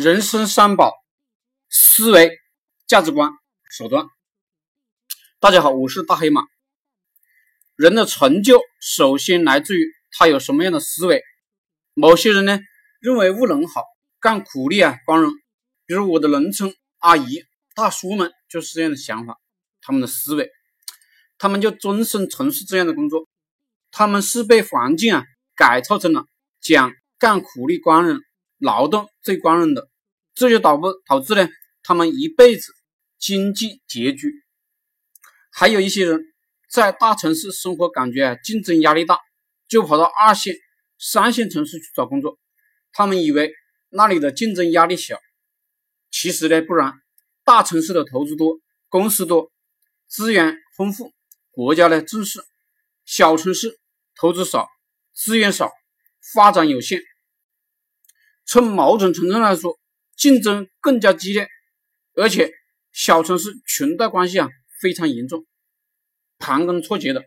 人生三宝：思维、价值观、手段。大家好，我是大黑马。人的成就首先来自于他有什么样的思维。某些人呢认为务农好，干苦力啊光荣。比如我的农村阿姨、大叔们就是这样的想法，他们的思维，他们就终身从事这样的工作。他们是被环境啊改造成了讲干苦力光荣。劳动最光荣的，这就导不导致呢？他们一辈子经济拮据。还有一些人在大城市生活，感觉竞争压力大，就跑到二线、三线城市去找工作。他们以为那里的竞争压力小，其实呢不然。大城市的投资多，公司多，资源丰富，国家呢重视；小城市投资少，资源少，发展有限。从某种程度上来说，竞争更加激烈，而且小城市裙带关系啊非常严重，盘根错节的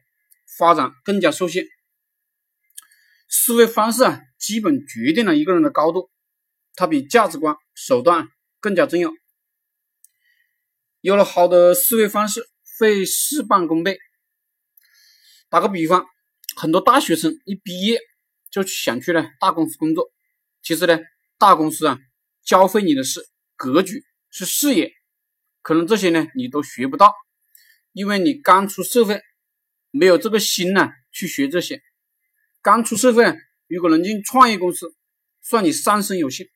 发展更加受限。思维方式啊，基本决定了一个人的高度，它比价值观、手段更加重要。有了好的思维方式，会事半功倍。打个比方，很多大学生一毕业就想去呢大公司工作。其实呢，大公司啊，教会你的是格局，是视野，可能这些呢你都学不到，因为你刚出社会，没有这个心呢去学这些。刚出社会，如果能进创业公司，算你三生有幸。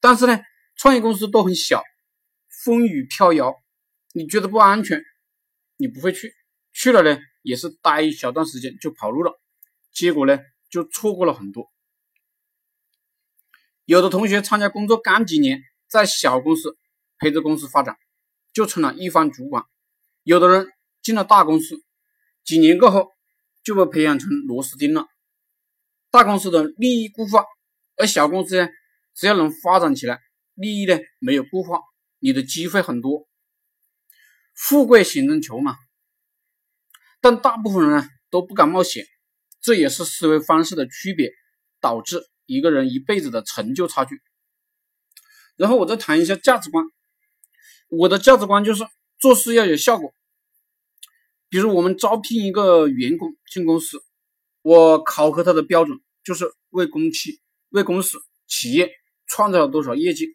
但是呢，创业公司都很小，风雨飘摇，你觉得不安全，你不会去，去了呢也是待一小段时间就跑路了，结果呢就错过了很多。有的同学参加工作干几年，在小公司陪着公司发展，就成了一方主管；有的人进了大公司，几年过后就被培养成螺丝钉了。大公司的利益固化，而小公司呢，只要能发展起来，利益呢没有固化，你的机会很多。富贵险中求嘛，但大部分人呢都不敢冒险，这也是思维方式的区别导致。一个人一辈子的成就差距，然后我再谈一下价值观。我的价值观就是做事要有效果。比如我们招聘一个员工进公司，我考核他的标准就是为公企、为公司、企业创造了多少业绩。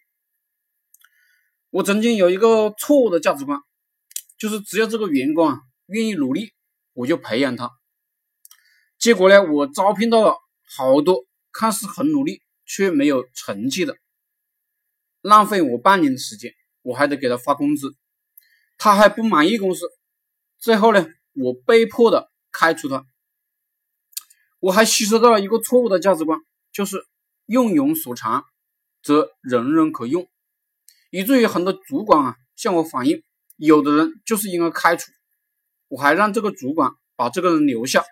我曾经有一个错误的价值观，就是只要这个员工啊愿意努力，我就培养他。结果呢，我招聘到了好多。看似很努力却没有成绩的，浪费我半年的时间，我还得给他发工资，他还不满意公司，最后呢，我被迫的开除他。我还吸收到了一个错误的价值观，就是用人所长，则人人可用，以至于很多主管啊向我反映，有的人就是应该开除，我还让这个主管把这个人留下，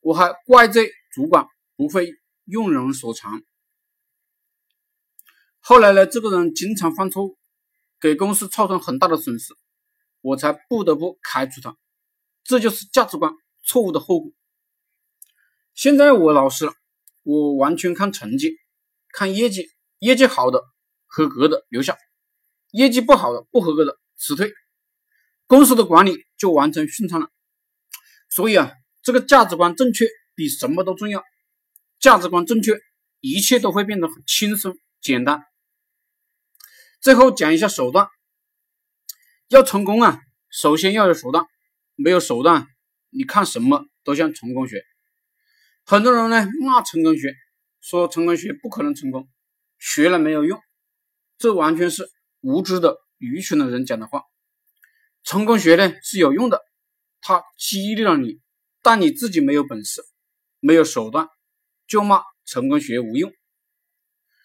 我还怪罪主管不会。用人所长。后来呢，这个人经常犯错误，给公司造成很大的损失，我才不得不开除他。这就是价值观错误的后果。现在我老实了，我完全看成绩，看业绩，业绩好的、合格的留下，业绩不好的、不合格的辞退，公司的管理就完成顺畅了。所以啊，这个价值观正确比什么都重要。价值观正确，一切都会变得很轻松简单。最后讲一下手段，要成功啊，首先要有手段，没有手段，你看什么都像成功学。很多人呢骂成功学，说成功学不可能成功，学了没有用，这完全是无知的、愚蠢的人讲的话。成功学呢是有用的，它激励了你，但你自己没有本事，没有手段。就骂成功学无用，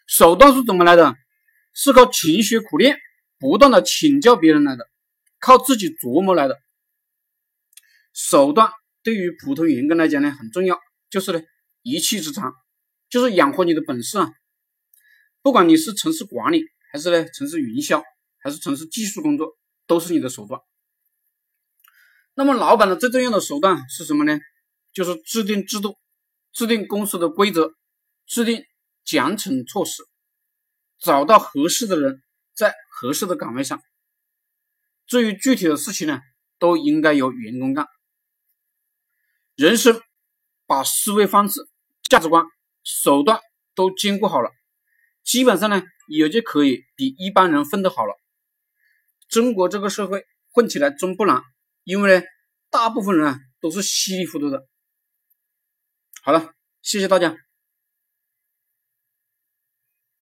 手段是怎么来的？是靠勤学苦练，不断的请教别人来的，靠自己琢磨来的。手段对于普通员工来讲呢很重要，就是呢一技之长，就是养活你的本事啊。不管你是城市管理，还是呢城市营销，还是城市技术工作，都是你的手段。那么老板的最重要的手段是什么呢？就是制定制度。制定公司的规则，制定奖惩措施，找到合适的人，在合适的岗位上。至于具体的事情呢，都应该由员工干。人生把思维方式、价值观、手段都兼顾好了，基本上呢，也就可以比一般人混得好了。中国这个社会混起来真不难，因为呢，大部分人啊都是稀里糊涂的。好了，谢谢大家。